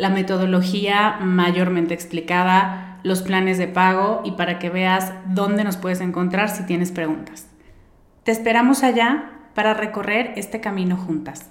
la metodología mayormente explicada, los planes de pago y para que veas dónde nos puedes encontrar si tienes preguntas. Te esperamos allá para recorrer este camino juntas.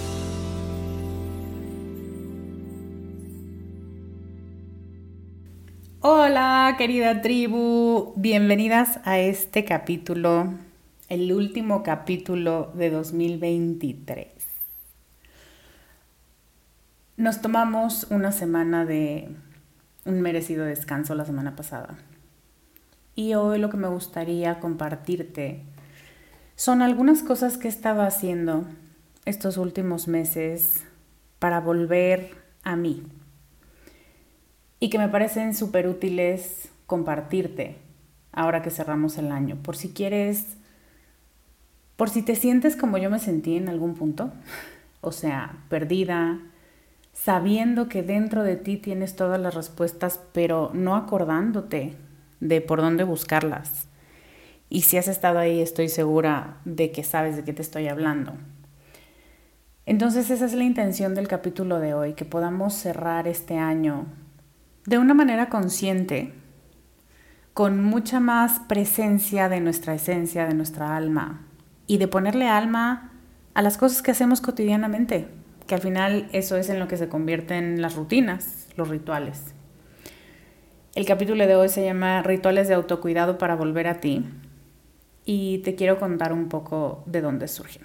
Hola querida tribu, bienvenidas a este capítulo, el último capítulo de 2023. Nos tomamos una semana de un merecido descanso la semana pasada. Y hoy lo que me gustaría compartirte son algunas cosas que estaba haciendo estos últimos meses para volver a mí y que me parecen súper útiles compartirte ahora que cerramos el año. Por si quieres, por si te sientes como yo me sentí en algún punto, o sea, perdida, sabiendo que dentro de ti tienes todas las respuestas, pero no acordándote de por dónde buscarlas. Y si has estado ahí, estoy segura de que sabes de qué te estoy hablando. Entonces esa es la intención del capítulo de hoy, que podamos cerrar este año de una manera consciente, con mucha más presencia de nuestra esencia, de nuestra alma, y de ponerle alma a las cosas que hacemos cotidianamente, que al final eso es en lo que se convierten las rutinas, los rituales. El capítulo de hoy se llama Rituales de autocuidado para volver a ti y te quiero contar un poco de dónde surgen.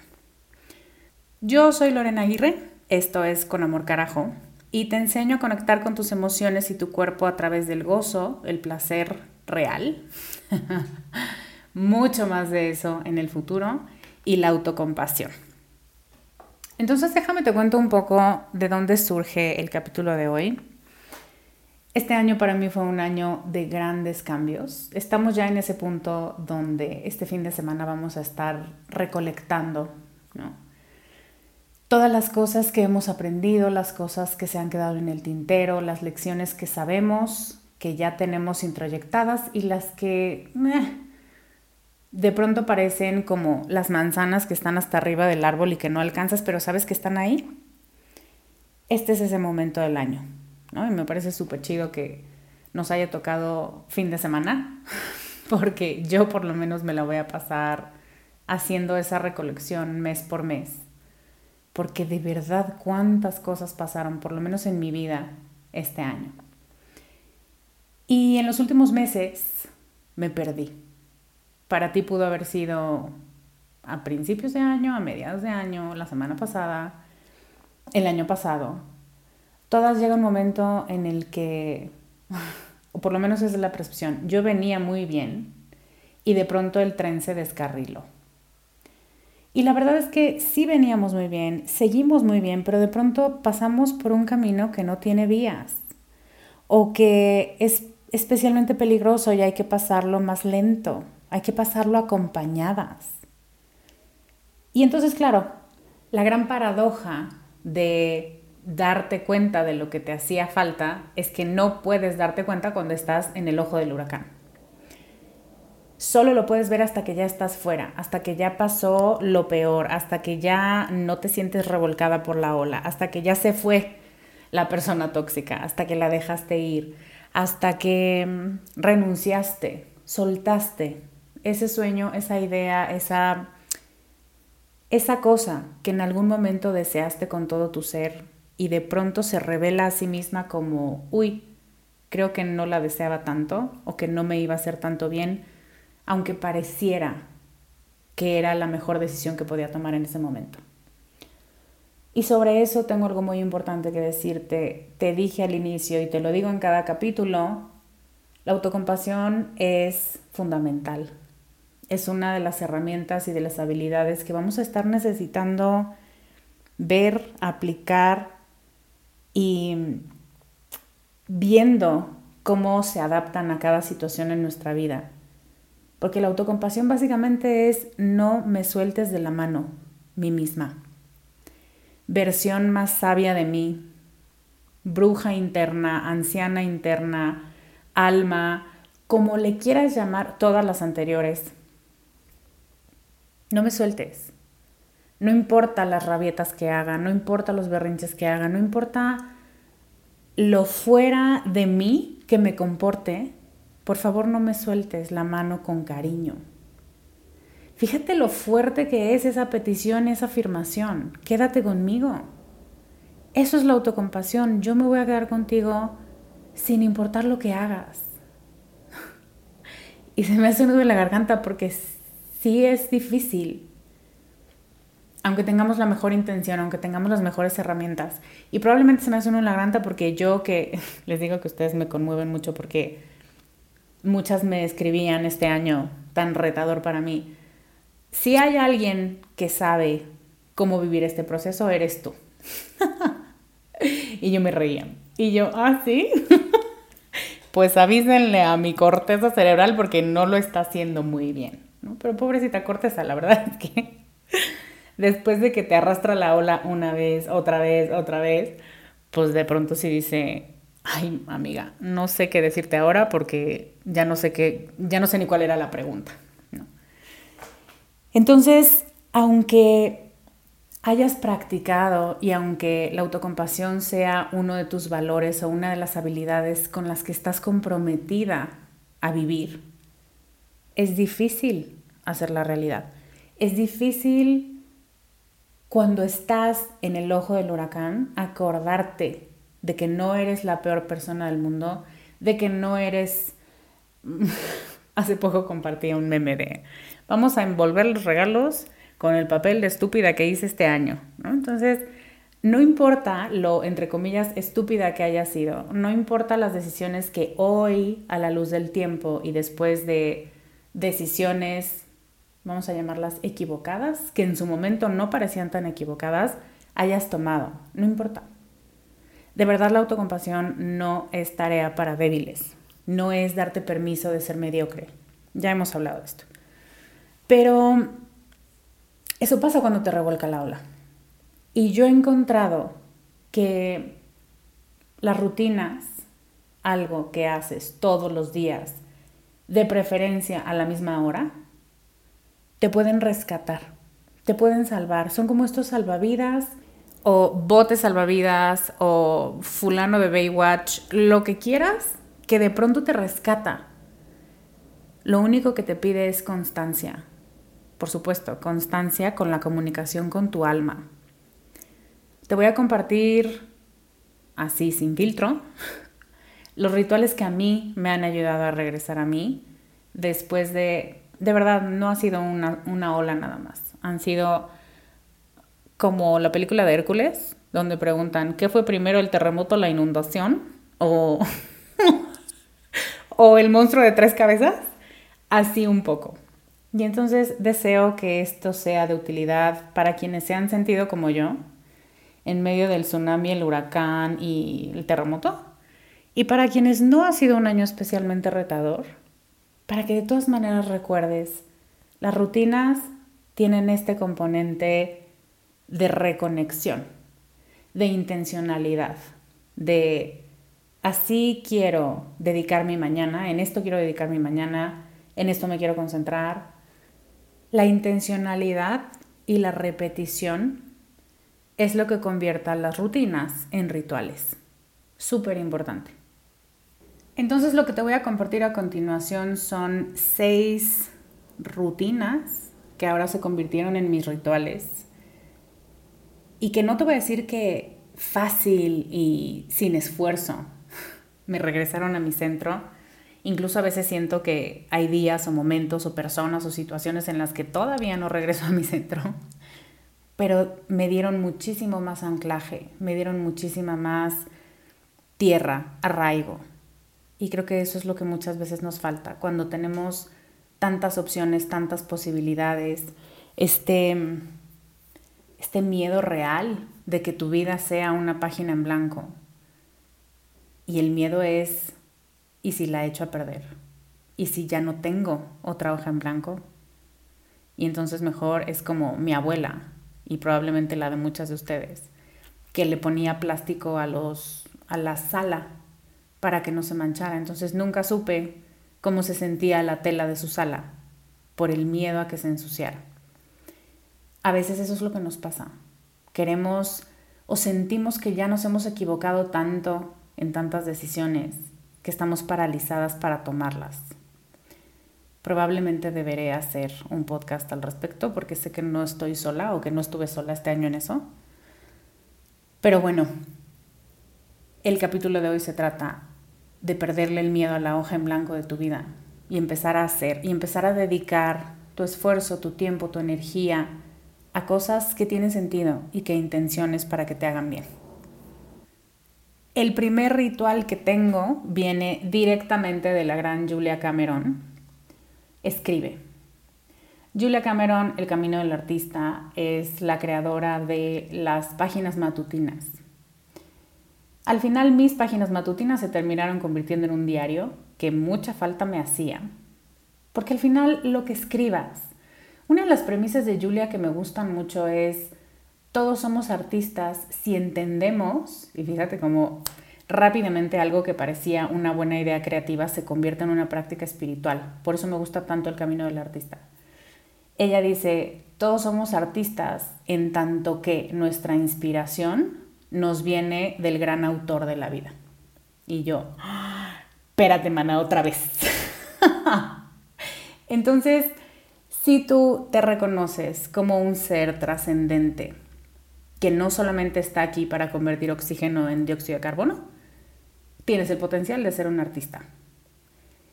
Yo soy Lorena Aguirre, esto es Con Amor Carajo, y te enseño a conectar con tus emociones y tu cuerpo a través del gozo, el placer real, mucho más de eso en el futuro, y la autocompasión. Entonces déjame te cuento un poco de dónde surge el capítulo de hoy. Este año para mí fue un año de grandes cambios. Estamos ya en ese punto donde este fin de semana vamos a estar recolectando, ¿no? Todas las cosas que hemos aprendido, las cosas que se han quedado en el tintero, las lecciones que sabemos, que ya tenemos introyectadas y las que de pronto parecen como las manzanas que están hasta arriba del árbol y que no alcanzas, pero sabes que están ahí. Este es ese momento del año, ¿no? Y me parece súper chido que nos haya tocado fin de semana, porque yo por lo menos me la voy a pasar haciendo esa recolección mes por mes, porque de verdad cuántas cosas pasaron, por lo menos en mi vida, este año. Y en los últimos meses me perdí. Para ti pudo haber sido a principios de año, a mediados de año, la semana pasada, el año pasado. Todas llega un momento en el que, o por lo menos es la percepción, yo venía muy bien y de pronto el tren se descarriló. Y la verdad es que sí veníamos muy bien, seguimos muy bien, pero de pronto pasamos por un camino que no tiene vías o que es especialmente peligroso y hay que pasarlo más lento, hay que pasarlo acompañadas. Y entonces, claro, la gran paradoja de darte cuenta de lo que te hacía falta es que no puedes darte cuenta cuando estás en el ojo del huracán. Solo lo puedes ver hasta que ya estás fuera, hasta que ya pasó lo peor, hasta que ya no te sientes revolcada por la ola, hasta que ya se fue la persona tóxica, hasta que la dejaste ir, hasta que mm, renunciaste, soltaste ese sueño, esa idea, esa, esa cosa que en algún momento deseaste con todo tu ser y de pronto se revela a sí misma como, uy, creo que no la deseaba tanto o que no me iba a hacer tanto bien, aunque pareciera que era la mejor decisión que podía tomar en ese momento. Y sobre eso tengo algo muy importante que decirte. Te dije al inicio y te lo digo en cada capítulo, la autocompasión es fundamental. Es una de las herramientas y de las habilidades que vamos a estar necesitando ver, aplicar y viendo cómo se adaptan a cada situación en nuestra vida. Porque la autocompasión básicamente es no me sueltes de la mano, mí misma versión más sabia de mí, bruja interna, anciana interna, alma, como le quieras llamar, todas las anteriores. No me sueltes. No importa las rabietas que haga, no importa los berrinches que haga, no importa lo fuera de mí que me comporte, por favor no me sueltes la mano con cariño. Fíjate lo fuerte que es esa petición, esa afirmación. Quédate conmigo. Eso es la autocompasión. Yo me voy a quedar contigo sin importar lo que hagas. Y se me hace un nudo en la garganta porque sí es difícil. Aunque tengamos la mejor intención, aunque tengamos las mejores herramientas. Y probablemente se me hace uno en la garganta porque yo que les digo que ustedes me conmueven mucho porque muchas me escribían este año tan retador para mí si hay alguien que sabe cómo vivir este proceso, eres tú. y yo me reía. Y yo, ah, sí. pues avísenle a mi corteza cerebral porque no lo está haciendo muy bien. Pero pobrecita corteza, la verdad es que después de que te arrastra la ola una vez, otra vez, otra vez, pues de pronto sí dice, ay amiga, no sé qué decirte ahora porque ya no sé qué, ya no sé ni cuál era la pregunta. Entonces, aunque hayas practicado y aunque la autocompasión sea uno de tus valores o una de las habilidades con las que estás comprometida a vivir, es difícil hacer la realidad. Es difícil cuando estás en el ojo del huracán acordarte de que no eres la peor persona del mundo, de que no eres... Hace poco compartí un meme de vamos a envolver los regalos con el papel de estúpida que hice este año, ¿no? Entonces, no importa lo, entre comillas, estúpida que haya sido, no importa las decisiones que hoy, a la luz del tiempo y después de decisiones, vamos a llamarlas equivocadas, que en su momento no parecían tan equivocadas, hayas tomado, no importa. De verdad la autocompasión no es tarea para débiles, no es darte permiso de ser mediocre. Ya hemos hablado de esto. Pero eso pasa cuando te revuelca la ola. Y yo he encontrado que las rutinas, algo que haces todos los días, de preferencia a la misma hora, te pueden rescatar, te pueden salvar. Son como estos salvavidas o botes salvavidas o fulano de Baywatch, lo que quieras, que de pronto te rescata. Lo único que te pide es constancia. Por supuesto, constancia con la comunicación con tu alma. Te voy a compartir, así sin filtro, los rituales que a mí me han ayudado a regresar a mí después de, de verdad, no ha sido una, una ola nada más. Han sido como la película de Hércules, donde preguntan, ¿qué fue primero el terremoto, la inundación? O, o el monstruo de tres cabezas. Así un poco. Y entonces deseo que esto sea de utilidad para quienes se han sentido como yo, en medio del tsunami, el huracán y el terremoto. Y para quienes no ha sido un año especialmente retador, para que de todas maneras recuerdes, las rutinas tienen este componente de reconexión, de intencionalidad, de así quiero dedicar mi mañana, en esto quiero dedicar mi mañana, en esto me quiero concentrar. La intencionalidad y la repetición es lo que convierta las rutinas en rituales. Súper importante. Entonces lo que te voy a compartir a continuación son seis rutinas que ahora se convirtieron en mis rituales y que no te voy a decir que fácil y sin esfuerzo me regresaron a mi centro. Incluso a veces siento que hay días o momentos o personas o situaciones en las que todavía no regreso a mi centro, pero me dieron muchísimo más anclaje, me dieron muchísima más tierra, arraigo. Y creo que eso es lo que muchas veces nos falta cuando tenemos tantas opciones, tantas posibilidades, este este miedo real de que tu vida sea una página en blanco. Y el miedo es, ¿y si la echo a perder? ¿Y si ya no tengo otra hoja en blanco? Y entonces mejor es como mi abuela y probablemente la de muchas de ustedes, que le ponía plástico a los a la sala para que no se manchara. Entonces nunca supe cómo se sentía la tela de su sala por el miedo a que se ensuciara. A veces eso es lo que nos pasa. Queremos o sentimos que ya nos hemos equivocado tanto en tantas decisiones que estamos paralizadas para tomarlas. Probablemente deberé hacer un podcast al respecto porque sé que no estoy sola o que no estuve sola este año en eso. Pero bueno, el capítulo de hoy se trata de perderle el miedo a la hoja en blanco de tu vida y empezar a hacer y empezar a dedicar tu esfuerzo, tu tiempo, tu energía, a cosas que tienen sentido y que intenciones para que te hagan bien. El primer ritual que tengo viene directamente de la gran Julia Cameron. Escribe. Julia Cameron, El Camino del Artista, es la creadora de las páginas matutinas. Al final mis páginas matutinas se terminaron convirtiendo en un diario que mucha falta me hacía, porque al final lo que escribas una de las premisas de Julia que me gustan mucho es, todos somos artistas si entendemos, y fíjate cómo rápidamente algo que parecía una buena idea creativa se convierte en una práctica espiritual. Por eso me gusta tanto el camino del artista. Ella dice, todos somos artistas en tanto que nuestra inspiración nos viene del gran autor de la vida. Y yo, espérate, mana, otra vez. Entonces, si tú te reconoces como un ser trascendente que no solamente está aquí para convertir oxígeno en dióxido de carbono, tienes el potencial de ser un artista.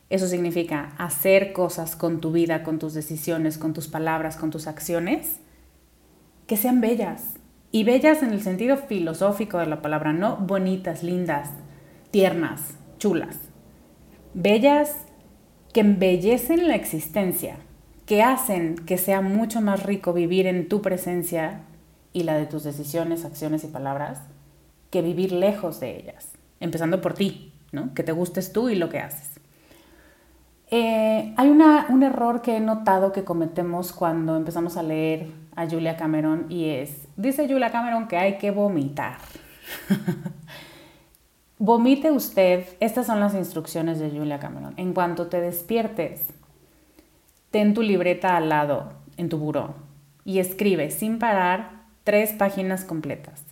Eso significa hacer cosas con tu vida, con tus decisiones, con tus palabras, con tus acciones, que sean bellas. Y bellas en el sentido filosófico de la palabra, no bonitas, lindas, tiernas, chulas. Bellas que embellecen la existencia, que hacen que sea mucho más rico vivir en tu presencia y la de tus decisiones, acciones y palabras que vivir lejos de ellas, empezando por ti, ¿no? que te gustes tú y lo que haces. Eh, hay un error que he notado que cometemos cuando empezamos a leer a Julia Cameron y es, dice Julia Cameron que hay que vomitar. Vomite usted, estas son las instrucciones de Julia Cameron. En cuanto te despiertes, ten tu libreta al lado en tu buró y escribe sin parar tres páginas completas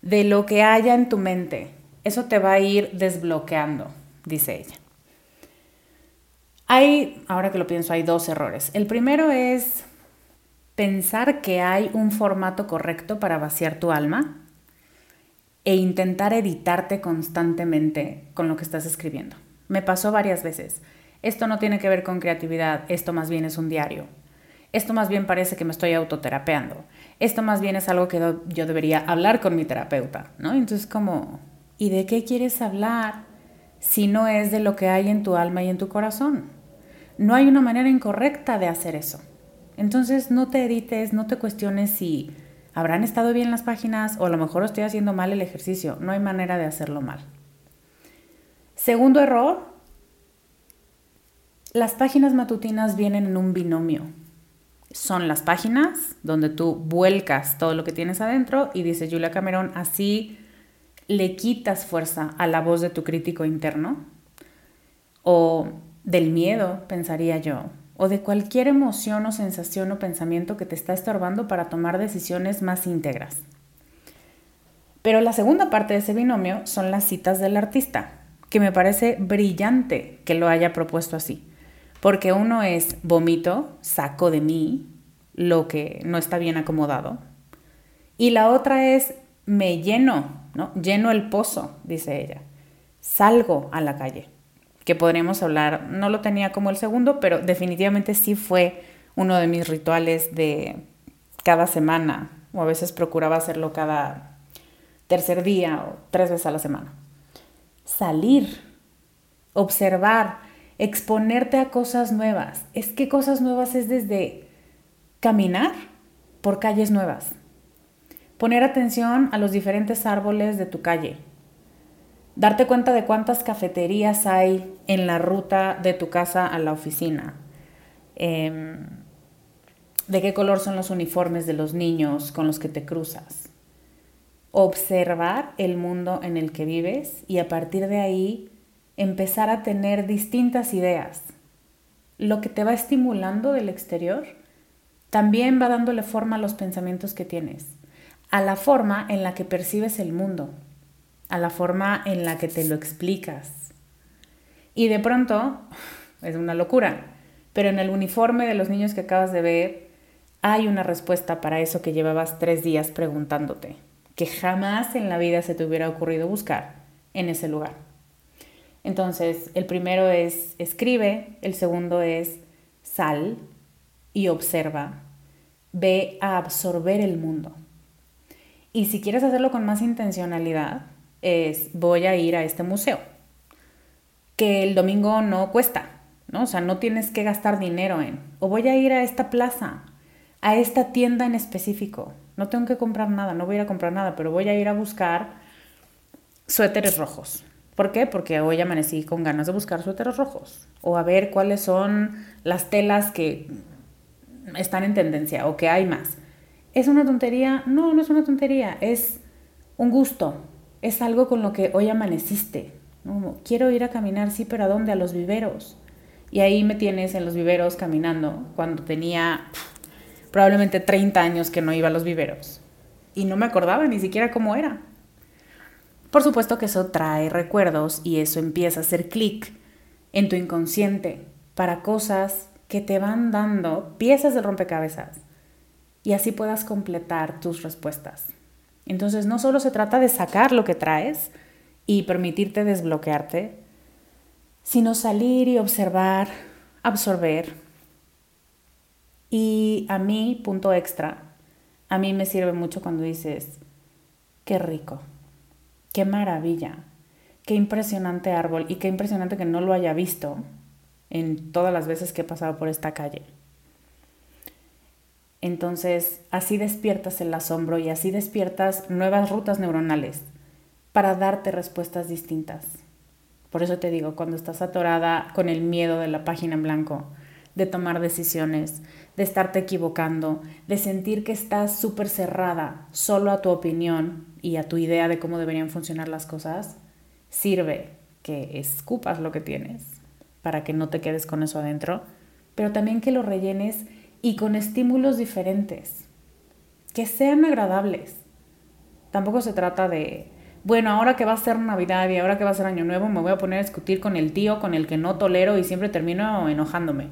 de lo que haya en tu mente. Eso te va a ir desbloqueando, dice ella. Hay, ahora que lo pienso, hay dos errores. El primero es pensar que hay un formato correcto para vaciar tu alma e intentar editarte constantemente con lo que estás escribiendo. Me pasó varias veces. Esto no tiene que ver con creatividad, esto más bien es un diario. Esto más bien parece que me estoy autoterapeando. Esto más bien es algo que yo debería hablar con mi terapeuta, ¿no? Entonces como, ¿y de qué quieres hablar si no es de lo que hay en tu alma y en tu corazón? No hay una manera incorrecta de hacer eso. Entonces no te edites, no te cuestiones si habrán estado bien las páginas o a lo mejor estoy haciendo mal el ejercicio. No hay manera de hacerlo mal. Segundo error, las páginas matutinas vienen en un binomio. Son las páginas donde tú vuelcas todo lo que tienes adentro y dice Julia Cameron, así le quitas fuerza a la voz de tu crítico interno o del miedo, pensaría yo, o de cualquier emoción o sensación o pensamiento que te está estorbando para tomar decisiones más íntegras. Pero la segunda parte de ese binomio son las citas del artista, que me parece brillante que lo haya propuesto así. Porque uno es vomito, saco de mí lo que no está bien acomodado. Y la otra es me lleno, ¿no? Lleno el pozo, dice ella. Salgo a la calle que podríamos hablar, no lo tenía como el segundo, pero definitivamente sí fue uno de mis rituales de cada semana, o a veces procuraba hacerlo cada tercer día o tres veces a la semana. Salir, observar, exponerte a cosas nuevas. Es que cosas nuevas es desde caminar por calles nuevas, poner atención a los diferentes árboles de tu calle, Darte cuenta de cuántas cafeterías hay en la ruta de tu casa a la oficina. Em, de qué color son los uniformes de los niños con los que te cruzas. Observar el mundo en el que vives y a partir de ahí empezar a tener distintas ideas. Lo que te va estimulando del exterior también va dándole forma a los pensamientos que tienes, a la forma en la que percibes el mundo a la forma en la que te lo explicas. Y de pronto, es una locura, pero en el uniforme de los niños que acabas de ver hay una respuesta para eso que llevabas tres días preguntándote, que jamás en la vida se te hubiera ocurrido buscar en ese lugar. Entonces, el primero es escribe, el segundo es sal y observa, ve a absorber el mundo. Y si quieres hacerlo con más intencionalidad, es voy a ir a este museo, que el domingo no cuesta, ¿no? O sea, no tienes que gastar dinero en, o voy a ir a esta plaza, a esta tienda en específico, no tengo que comprar nada, no voy a ir a comprar nada, pero voy a ir a buscar suéteres rojos. ¿Por qué? Porque hoy amanecí con ganas de buscar suéteres rojos o a ver cuáles son las telas que están en tendencia o que hay más. ¿Es una tontería? No, no es una tontería, es un gusto, es algo con lo que hoy amaneciste. quiero ir a caminar, sí, pero ¿a dónde? A los viveros. Y ahí me tienes en los viveros caminando cuando tenía probablemente 30 años que no iba a los viveros. Y no me acordaba ni siquiera cómo era. Por supuesto que eso trae recuerdos y eso empieza a hacer clic en tu inconsciente para cosas que te van dando piezas de rompecabezas y así puedas completar tus respuestas. Entonces no solo se trata de sacar lo que traes y permitirte desbloquearte, sino salir y observar, absorber. Y a mí, punto extra, a mí me sirve mucho cuando dices, qué rico, qué maravilla, qué impresionante árbol y qué impresionante que no lo haya visto en todas las veces que he pasado por esta calle. Entonces, así despiertas el asombro y así despiertas nuevas rutas neuronales para darte respuestas distintas. Por eso te digo, cuando estás atorada con el miedo de la página en blanco, de tomar decisiones, de estarte equivocando, de sentir que estás súper cerrada solo a tu opinión y a tu idea de cómo deberían funcionar las cosas, sirve que escupas lo que tienes para que no te quedes con eso adentro, pero también que lo rellenes y con estímulos diferentes, que sean agradables. Tampoco se trata de bueno, ahora que va a ser Navidad y ahora que va a ser Año Nuevo, me voy a poner a discutir con el tío con el que no tolero y siempre termino enojándome.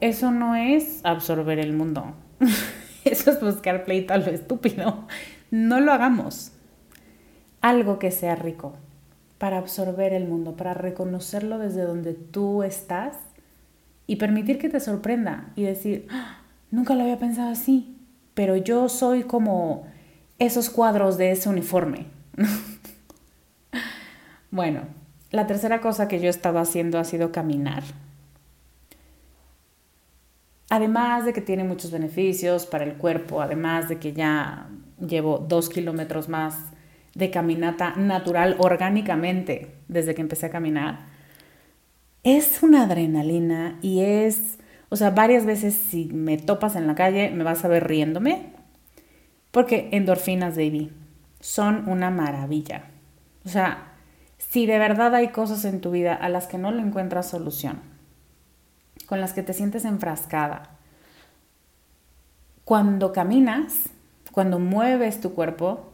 Eso no es absorber el mundo. Eso es buscar pleito a lo estúpido. No lo hagamos. Algo que sea rico para absorber el mundo, para reconocerlo desde donde tú estás y permitir que te sorprenda y decir, ¡Ah! nunca lo había pensado así, pero yo soy como esos cuadros de ese uniforme. bueno, la tercera cosa que yo estaba haciendo ha sido caminar. Además de que tiene muchos beneficios para el cuerpo, además de que ya llevo dos kilómetros más de caminata natural orgánicamente desde que empecé a caminar, es una adrenalina y es, o sea, varias veces si me topas en la calle me vas a ver riéndome, porque endorfinas, David, son una maravilla. O sea, si de verdad hay cosas en tu vida a las que no le encuentras solución, con las que te sientes enfrascada, cuando caminas, cuando mueves tu cuerpo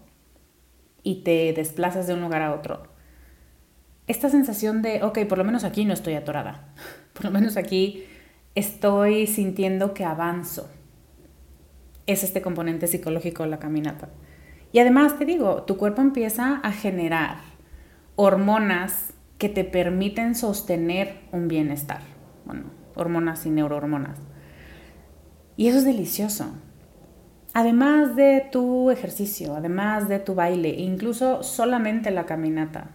y te desplazas de un lugar a otro, esta sensación de, ok, por lo menos aquí no estoy atorada, por lo menos aquí estoy sintiendo que avanzo. Es este componente psicológico de la caminata. Y además te digo, tu cuerpo empieza a generar hormonas que te permiten sostener un bienestar. Bueno, hormonas y neurohormonas. Y eso es delicioso. Además de tu ejercicio, además de tu baile, incluso solamente la caminata.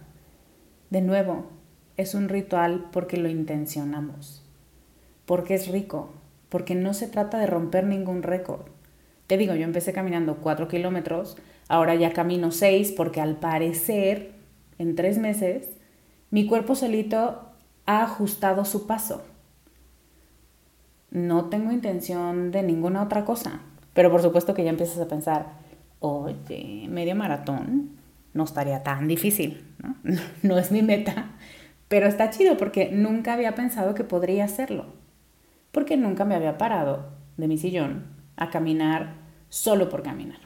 De nuevo, es un ritual porque lo intencionamos, porque es rico, porque no se trata de romper ningún récord. Te digo, yo empecé caminando 4 kilómetros, ahora ya camino 6 porque al parecer, en tres meses, mi cuerpo solito ha ajustado su paso. No tengo intención de ninguna otra cosa, pero por supuesto que ya empiezas a pensar, oye, medio maratón, no estaría tan difícil, ¿no? No es mi meta, pero está chido porque nunca había pensado que podría hacerlo, porque nunca me había parado de mi sillón a caminar solo por caminar.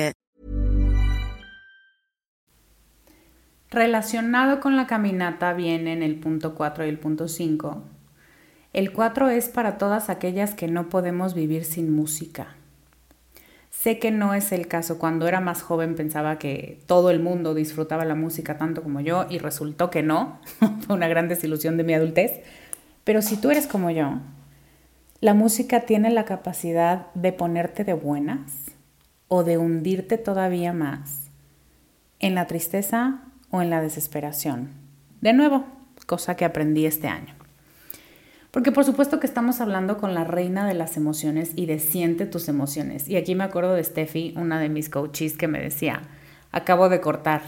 Relacionado con la caminata vienen el punto 4 y el punto 5. El 4 es para todas aquellas que no podemos vivir sin música. Sé que no es el caso. Cuando era más joven pensaba que todo el mundo disfrutaba la música tanto como yo y resultó que no. Fue una gran desilusión de mi adultez. Pero si tú eres como yo, la música tiene la capacidad de ponerte de buenas o de hundirte todavía más en la tristeza o en la desesperación. De nuevo, cosa que aprendí este año. Porque por supuesto que estamos hablando con la reina de las emociones y de siente tus emociones. Y aquí me acuerdo de Steffi, una de mis coaches, que me decía, acabo de cortar,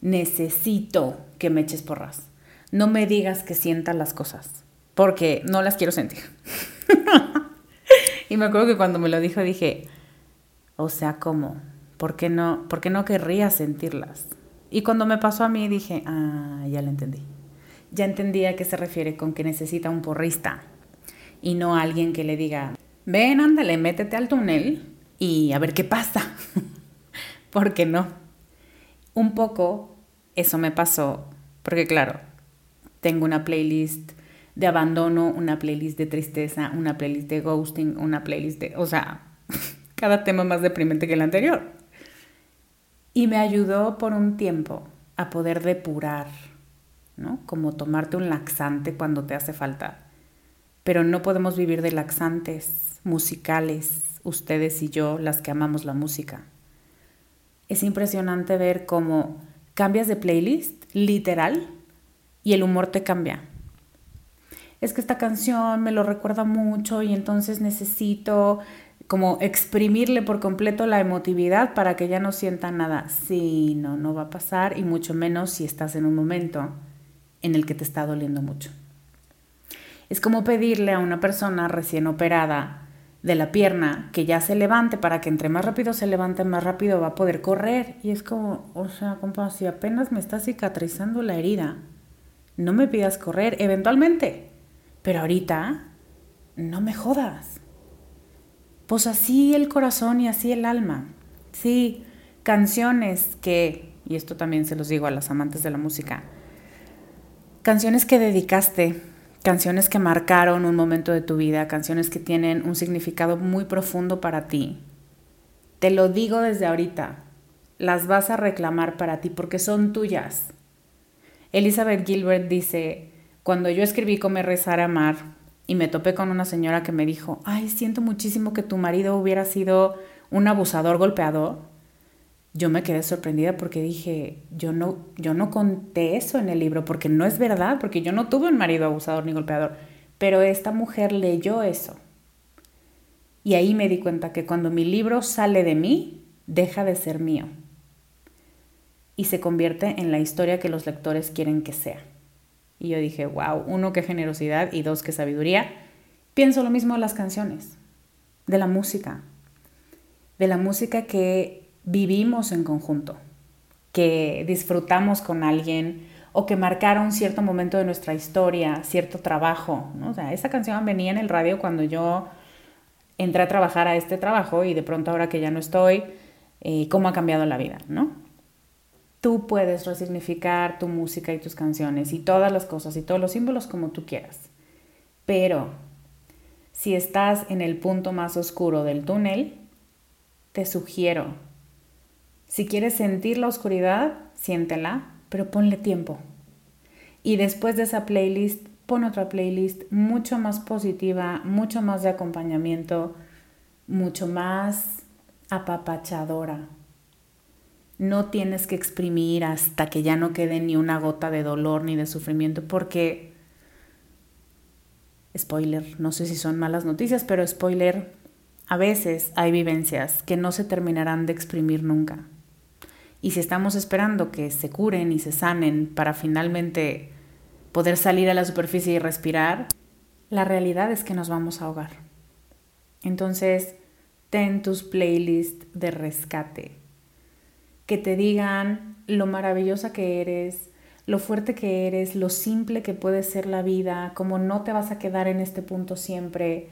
necesito que me eches porras. No me digas que sienta las cosas, porque no las quiero sentir. y me acuerdo que cuando me lo dijo dije, o sea, ¿cómo? ¿Por qué no, por qué no querría sentirlas? Y cuando me pasó a mí dije, ah, ya lo entendí. Ya entendí a qué se refiere con que necesita un porrista y no alguien que le diga, ven, ándale, métete al túnel y a ver qué pasa. porque no. Un poco eso me pasó, porque claro, tengo una playlist de abandono, una playlist de tristeza, una playlist de ghosting, una playlist de, o sea, cada tema más deprimente que el anterior y me ayudó por un tiempo a poder depurar, ¿no? Como tomarte un laxante cuando te hace falta. Pero no podemos vivir de laxantes musicales, ustedes y yo, las que amamos la música. Es impresionante ver cómo cambias de playlist, literal, y el humor te cambia. Es que esta canción me lo recuerda mucho y entonces necesito como exprimirle por completo la emotividad para que ya no sienta nada. Sí, no, no va a pasar y mucho menos si estás en un momento en el que te está doliendo mucho. Es como pedirle a una persona recién operada de la pierna que ya se levante para que entre más rápido se levante, más rápido va a poder correr. Y es como, o sea, compa, si apenas me está cicatrizando la herida, no me pidas correr, eventualmente. Pero ahorita, no me jodas. Pues así el corazón y así el alma. Sí, canciones que, y esto también se los digo a las amantes de la música, canciones que dedicaste canciones que marcaron un momento de tu vida, canciones que tienen un significado muy profundo para ti. Te lo digo desde ahorita, las vas a reclamar para ti porque son tuyas. Elizabeth Gilbert dice, cuando yo escribí Comer, Rezar, Amar y me topé con una señora que me dijo, ay, siento muchísimo que tu marido hubiera sido un abusador golpeador, yo me quedé sorprendida porque dije, yo no, yo no conté eso en el libro porque no es verdad, porque yo no tuve un marido abusador ni golpeador, pero esta mujer leyó eso. Y ahí me di cuenta que cuando mi libro sale de mí, deja de ser mío y se convierte en la historia que los lectores quieren que sea. Y yo dije, wow, uno, qué generosidad y dos, qué sabiduría. Pienso lo mismo de las canciones, de la música, de la música que vivimos en conjunto, que disfrutamos con alguien o que marcaron cierto momento de nuestra historia, cierto trabajo. ¿no? O sea, esa canción venía en el radio cuando yo entré a trabajar a este trabajo y de pronto ahora que ya no estoy, eh, cómo ha cambiado la vida, ¿no? Tú puedes resignificar tu música y tus canciones y todas las cosas y todos los símbolos como tú quieras. Pero si estás en el punto más oscuro del túnel, te sugiero si quieres sentir la oscuridad, siéntela, pero ponle tiempo. Y después de esa playlist, pon otra playlist mucho más positiva, mucho más de acompañamiento, mucho más apapachadora. No tienes que exprimir hasta que ya no quede ni una gota de dolor ni de sufrimiento, porque, spoiler, no sé si son malas noticias, pero spoiler, a veces hay vivencias que no se terminarán de exprimir nunca. Y si estamos esperando que se curen y se sanen para finalmente poder salir a la superficie y respirar, la realidad es que nos vamos a ahogar. Entonces, ten tus playlists de rescate, que te digan lo maravillosa que eres, lo fuerte que eres, lo simple que puede ser la vida, cómo no te vas a quedar en este punto siempre,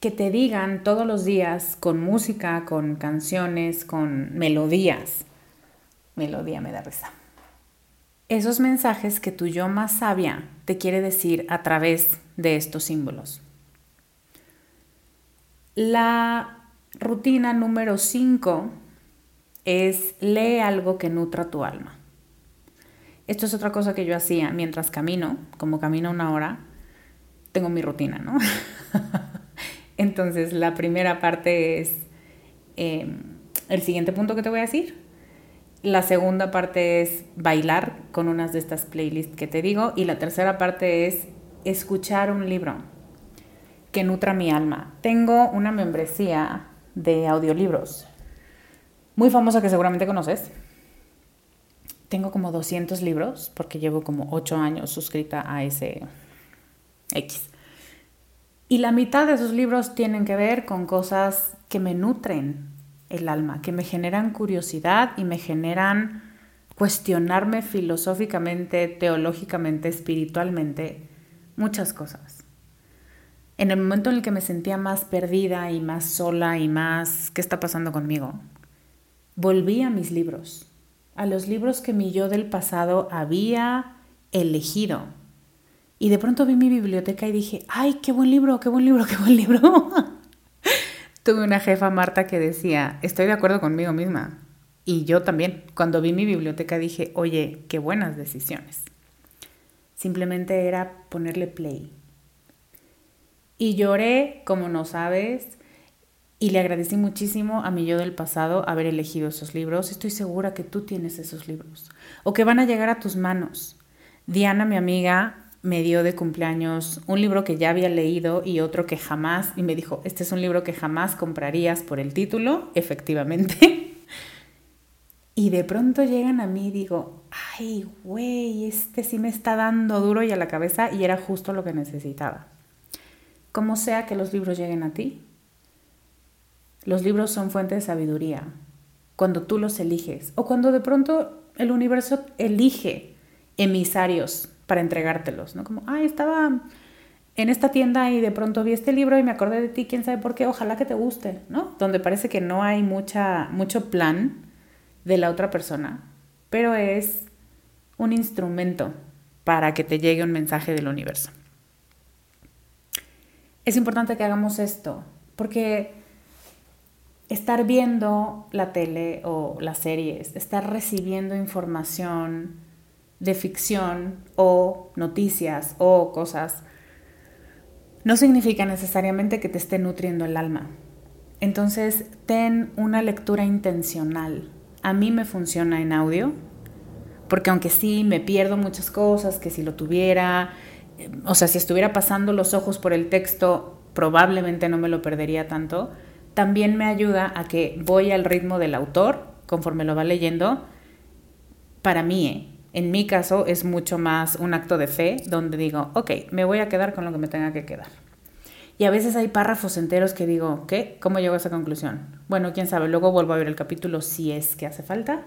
que te digan todos los días con música, con canciones, con melodías. Melodía me da risa. Esos mensajes que tu yo más sabia te quiere decir a través de estos símbolos. La rutina número 5 es lee algo que nutra tu alma. Esto es otra cosa que yo hacía mientras camino, como camino una hora, tengo mi rutina, ¿no? Entonces, la primera parte es em, el siguiente punto que te voy a decir. La segunda parte es bailar con unas de estas playlists que te digo. Y la tercera parte es escuchar un libro que nutra mi alma. Tengo una membresía de audiolibros muy famosa que seguramente conoces. Tengo como 200 libros porque llevo como 8 años suscrita a ese X. Y la mitad de esos libros tienen que ver con cosas que me nutren el alma, que me generan curiosidad y me generan cuestionarme filosóficamente, teológicamente, espiritualmente, muchas cosas. En el momento en el que me sentía más perdida y más sola y más, ¿qué está pasando conmigo? Volví a mis libros, a los libros que mi yo del pasado había elegido y de pronto vi mi biblioteca y dije, ay, qué buen libro, qué buen libro, qué buen libro. Tuve una jefa, Marta, que decía, estoy de acuerdo conmigo misma. Y yo también, cuando vi mi biblioteca dije, oye, qué buenas decisiones. Simplemente era ponerle play. Y lloré, como no sabes, y le agradecí muchísimo a mi yo del pasado haber elegido esos libros. Estoy segura que tú tienes esos libros o que van a llegar a tus manos. Diana, mi amiga, me dio de cumpleaños un libro que ya había leído y otro que jamás, y me dijo, este es un libro que jamás comprarías por el título, efectivamente. y de pronto llegan a mí y digo, ay, güey, este sí me está dando duro y a la cabeza y era justo lo que necesitaba. Como sea que los libros lleguen a ti, los libros son fuente de sabiduría, cuando tú los eliges o cuando de pronto el universo elige emisarios para entregártelos, ¿no? Como, ay, estaba en esta tienda y de pronto vi este libro y me acordé de ti, quién sabe por qué, ojalá que te guste, ¿no? Donde parece que no hay mucha, mucho plan de la otra persona, pero es un instrumento para que te llegue un mensaje del universo. Es importante que hagamos esto, porque estar viendo la tele o las series, estar recibiendo información, de ficción o noticias o cosas, no significa necesariamente que te esté nutriendo el alma. Entonces, ten una lectura intencional. A mí me funciona en audio, porque aunque sí me pierdo muchas cosas, que si lo tuviera, o sea, si estuviera pasando los ojos por el texto, probablemente no me lo perdería tanto, también me ayuda a que voy al ritmo del autor, conforme lo va leyendo, para mí, ¿eh? En mi caso es mucho más un acto de fe donde digo, ok, me voy a quedar con lo que me tenga que quedar. Y a veces hay párrafos enteros que digo, ¿qué? ¿Cómo llego a esa conclusión? Bueno, quién sabe, luego vuelvo a ver el capítulo si es que hace falta.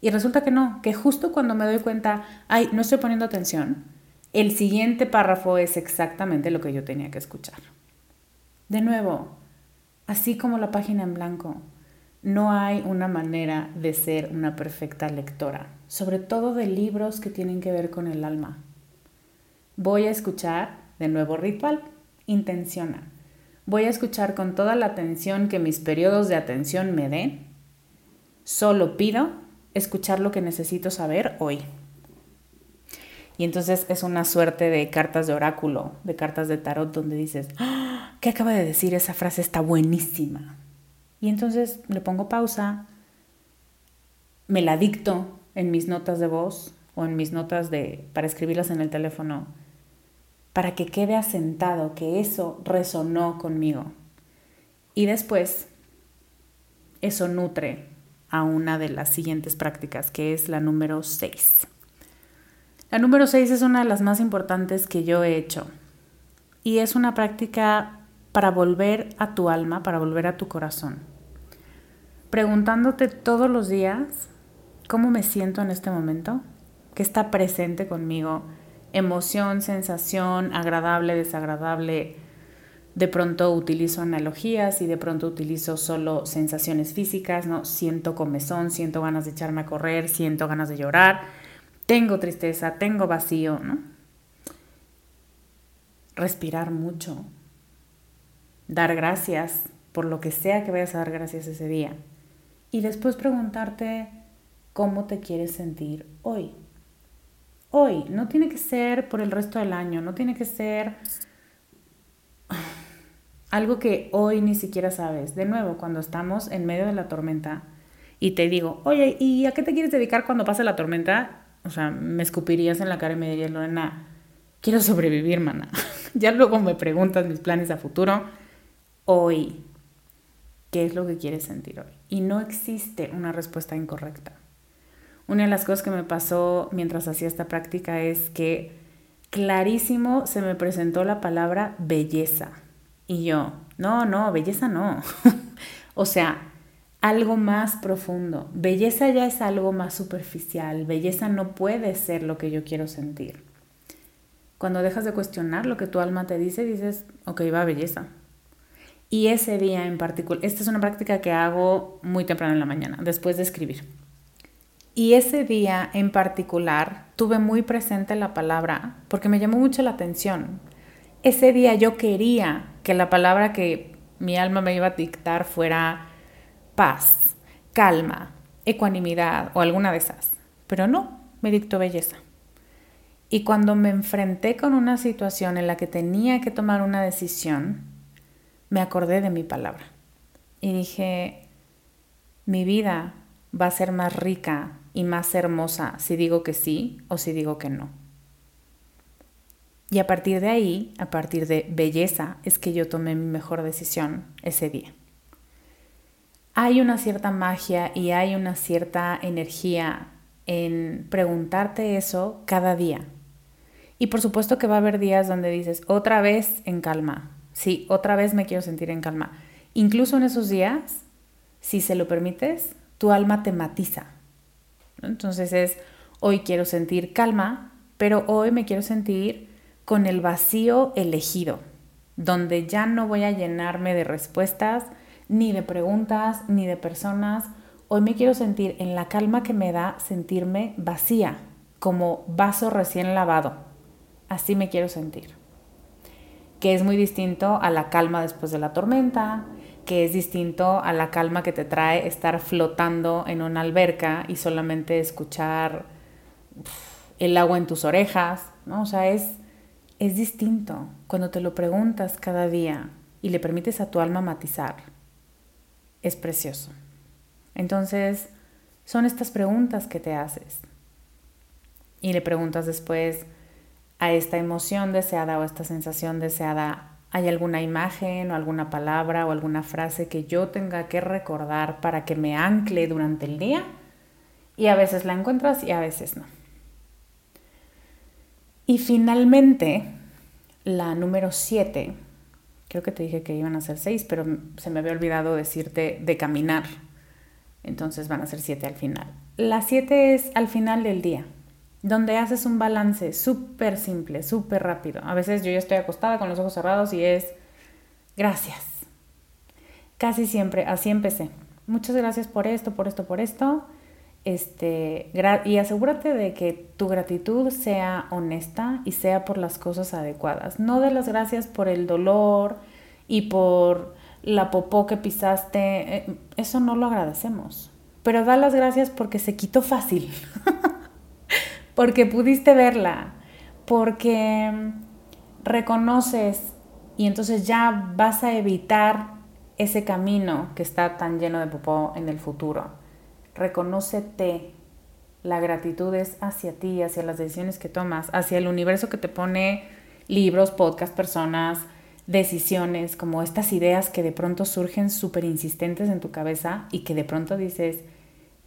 Y resulta que no, que justo cuando me doy cuenta, ay, no estoy poniendo atención, el siguiente párrafo es exactamente lo que yo tenía que escuchar. De nuevo, así como la página en blanco, no hay una manera de ser una perfecta lectora, sobre todo de libros que tienen que ver con el alma. Voy a escuchar, de nuevo ritual, intenciona. Voy a escuchar con toda la atención que mis periodos de atención me den. Solo pido escuchar lo que necesito saber hoy. Y entonces es una suerte de cartas de oráculo, de cartas de tarot, donde dices, ¡Ah! ¿qué acaba de decir? Esa frase está buenísima. Y entonces le pongo pausa, me la dicto en mis notas de voz o en mis notas de para escribirlas en el teléfono para que quede asentado que eso resonó conmigo. Y después eso nutre a una de las siguientes prácticas, que es la número 6. La número 6 es una de las más importantes que yo he hecho. Y es una práctica para volver a tu alma, para volver a tu corazón preguntándote todos los días cómo me siento en este momento, qué está presente conmigo, emoción, sensación, agradable, desagradable. De pronto utilizo analogías y de pronto utilizo solo sensaciones físicas, ¿no? Siento comezón, siento ganas de echarme a correr, siento ganas de llorar, tengo tristeza, tengo vacío, ¿no? Respirar mucho, dar gracias por lo que sea que vayas a dar gracias ese día y después preguntarte cómo te quieres sentir hoy. Hoy, no tiene que ser por el resto del año, no tiene que ser algo que hoy ni siquiera sabes. De nuevo, cuando estamos en medio de la tormenta y te digo, oye, ¿y a qué te quieres dedicar cuando pase la tormenta? O sea, me escupirías en la cara y me dirías, Lorena, quiero sobrevivir, mana. ya luego me preguntas mis planes a futuro. Hoy, qué es lo que quieres sentir hoy. Y no existe una respuesta incorrecta. Una de las cosas que me pasó mientras hacía esta práctica es que clarísimo se me presentó la palabra belleza. Y yo, no, no, belleza no. o sea, algo más profundo. Belleza ya es algo más superficial. Belleza no puede ser lo que yo quiero sentir. Cuando dejas de cuestionar lo que tu alma te dice, dices, ok, va belleza. Y ese día en particular, esta es una práctica que hago muy temprano en la mañana, después de escribir. Y ese día en particular tuve muy presente la palabra porque me llamó mucho la atención. Ese día yo quería que la palabra que mi alma me iba a dictar fuera paz, calma, ecuanimidad o alguna de esas. Pero no, me dictó belleza. Y cuando me enfrenté con una situación en la que tenía que tomar una decisión, me acordé de mi palabra y dije, mi vida va a ser más rica y más hermosa si digo que sí o si digo que no. Y a partir de ahí, a partir de belleza, es que yo tomé mi mejor decisión ese día. Hay una cierta magia y hay una cierta energía en preguntarte eso cada día. Y por supuesto que va a haber días donde dices, otra vez en calma. Sí, otra vez me quiero sentir en calma. Incluso en esos días, si se lo permites, tu alma te matiza. Entonces es, hoy quiero sentir calma, pero hoy me quiero sentir con el vacío elegido, donde ya no voy a llenarme de respuestas, ni de preguntas, ni de personas. Hoy me quiero sentir en la calma que me da sentirme vacía, como vaso recién lavado. Así me quiero sentir. Que es muy distinto a la calma después de la tormenta, que es distinto a la calma que te trae estar flotando en una alberca y solamente escuchar el agua en tus orejas, ¿no? O sea, es, es distinto cuando te lo preguntas cada día y le permites a tu alma matizar. Es precioso. Entonces, son estas preguntas que te haces. Y le preguntas después a esta emoción deseada o esta sensación deseada, ¿hay alguna imagen o alguna palabra o alguna frase que yo tenga que recordar para que me ancle durante el día? Y a veces la encuentras y a veces no. Y finalmente, la número 7, creo que te dije que iban a ser 6, pero se me había olvidado decirte de caminar. Entonces van a ser 7 al final. La 7 es al final del día, donde haces un balance súper simple, súper rápido. A veces yo ya estoy acostada con los ojos cerrados y es gracias. Casi siempre así empecé. Muchas gracias por esto, por esto, por esto. Este, y asegúrate de que tu gratitud sea honesta y sea por las cosas adecuadas. No de las gracias por el dolor y por la popó que pisaste. Eh, eso no lo agradecemos. Pero da las gracias porque se quitó fácil. porque pudiste verla. Porque reconoces y entonces ya vas a evitar ese camino que está tan lleno de popó en el futuro reconócete. La gratitud es hacia ti, hacia las decisiones que tomas, hacia el universo que te pone libros, podcasts, personas, decisiones, como estas ideas que de pronto surgen súper insistentes en tu cabeza y que de pronto dices,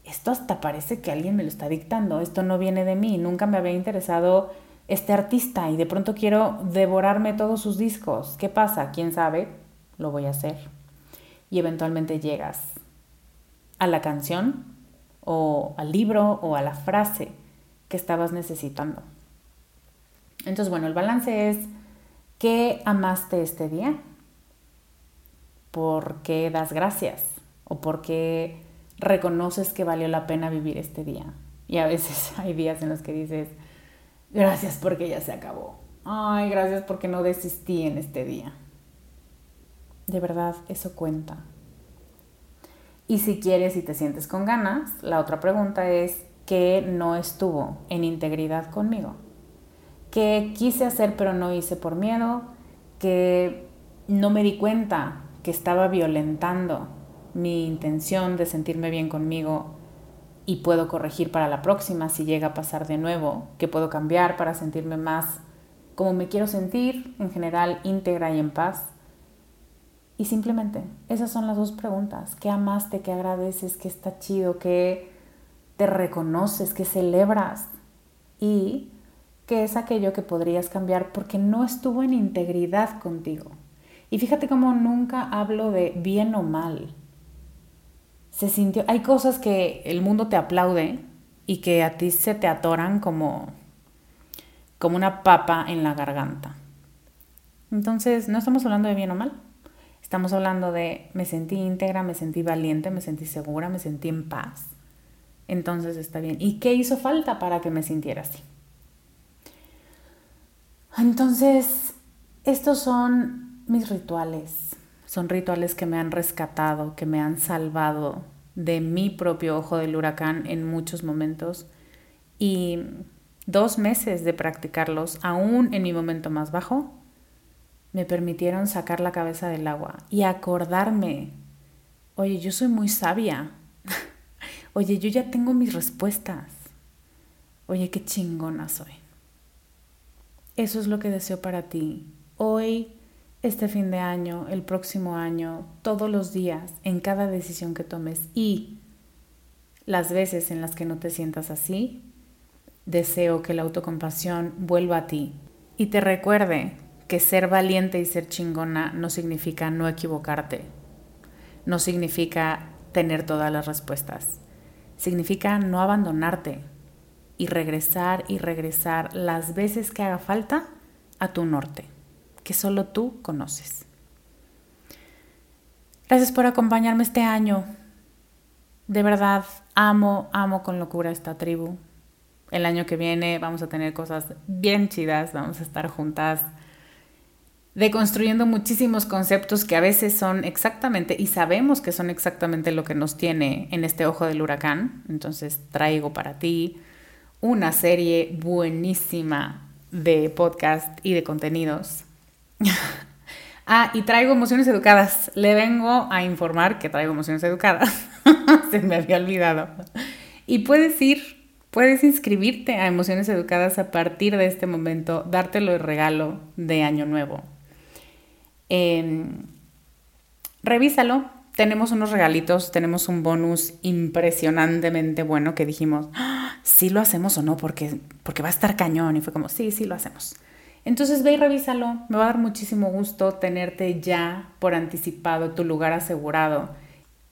esto hasta parece que alguien me lo está dictando, esto no viene de mí, nunca me había interesado este artista y de pronto quiero devorarme todos sus discos. ¿Qué pasa? ¿Quién sabe? Lo voy a hacer. Y eventualmente llegas a la canción o al libro o a la frase que estabas necesitando. Entonces, bueno, el balance es, ¿qué amaste este día? ¿Por qué das gracias? ¿O por qué reconoces que valió la pena vivir este día? Y a veces hay días en los que dices, gracias porque ya se acabó. Ay, gracias porque no desistí en este día. De verdad, eso cuenta. Y si quieres y te sientes con ganas, la otra pregunta es, ¿qué no estuvo en integridad conmigo? ¿Qué quise hacer pero no hice por miedo? ¿Que no me di cuenta que estaba violentando mi intención de sentirme bien conmigo y puedo corregir para la próxima si llega a pasar de nuevo? ¿Que puedo cambiar para sentirme más como me quiero sentir, en general íntegra y en paz? Y simplemente, esas son las dos preguntas. ¿Qué amaste? ¿Qué agradeces? ¿Qué está chido? ¿Qué te reconoces? ¿Qué celebras? Y qué es aquello que podrías cambiar porque no estuvo en integridad contigo. Y fíjate cómo nunca hablo de bien o mal. Se sintió, hay cosas que el mundo te aplaude y que a ti se te atoran como como una papa en la garganta. Entonces, no estamos hablando de bien o mal. Estamos hablando de me sentí íntegra, me sentí valiente, me sentí segura, me sentí en paz. Entonces está bien. ¿Y qué hizo falta para que me sintiera así? Entonces, estos son mis rituales. Son rituales que me han rescatado, que me han salvado de mi propio ojo del huracán en muchos momentos. Y dos meses de practicarlos, aún en mi momento más bajo, me permitieron sacar la cabeza del agua y acordarme, oye, yo soy muy sabia, oye, yo ya tengo mis respuestas, oye, qué chingona soy. Eso es lo que deseo para ti. Hoy, este fin de año, el próximo año, todos los días, en cada decisión que tomes y las veces en las que no te sientas así, deseo que la autocompasión vuelva a ti y te recuerde que ser valiente y ser chingona no significa no equivocarte, no significa tener todas las respuestas, significa no abandonarte y regresar y regresar las veces que haga falta a tu norte, que solo tú conoces. Gracias por acompañarme este año. De verdad, amo, amo con locura esta tribu. El año que viene vamos a tener cosas bien chidas, vamos a estar juntas deconstruyendo muchísimos conceptos que a veces son exactamente, y sabemos que son exactamente lo que nos tiene en este ojo del huracán. Entonces traigo para ti una serie buenísima de podcast y de contenidos. ah, y traigo emociones educadas. Le vengo a informar que traigo emociones educadas. Se me había olvidado. Y puedes ir Puedes inscribirte a Emociones Educadas a partir de este momento, dártelo de regalo de Año Nuevo. Em, revísalo. Tenemos unos regalitos, tenemos un bonus impresionantemente bueno que dijimos, ¡Ah! sí lo hacemos o no, porque, porque va a estar cañón. Y fue como, sí, sí lo hacemos. Entonces ve y revísalo. Me va a dar muchísimo gusto tenerte ya por anticipado tu lugar asegurado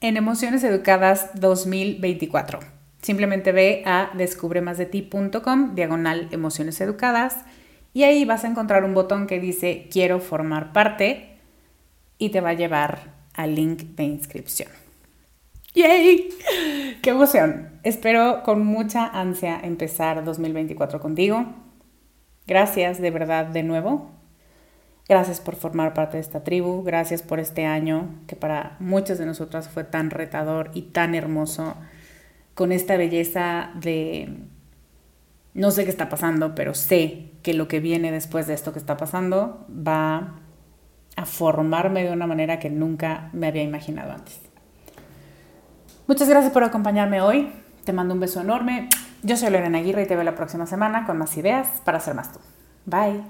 en Emociones Educadas 2024. Simplemente ve a descubremasdeti.com, diagonal emociones educadas, y ahí vas a encontrar un botón que dice quiero formar parte y te va a llevar al link de inscripción. ¡Yay! ¡Qué emoción! Espero con mucha ansia empezar 2024 contigo. Gracias de verdad de nuevo. Gracias por formar parte de esta tribu. Gracias por este año que para muchas de nosotras fue tan retador y tan hermoso con esta belleza de no sé qué está pasando, pero sé que lo que viene después de esto que está pasando va a formarme de una manera que nunca me había imaginado antes. Muchas gracias por acompañarme hoy. Te mando un beso enorme. Yo soy Lorena Aguirre y te veo la próxima semana con más ideas para ser más tú. Bye.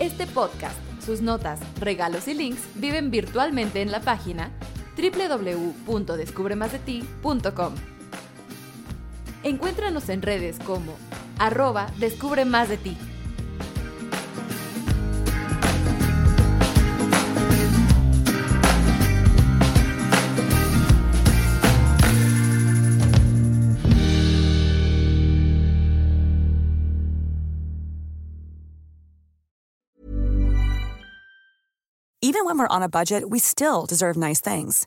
Este podcast, sus notas, regalos y links viven virtualmente en la página www.descubremasdeti.com. Encuéntranos en redes como arroba Descubre Más de Ti. Even when we're on a budget, we still deserve nice things.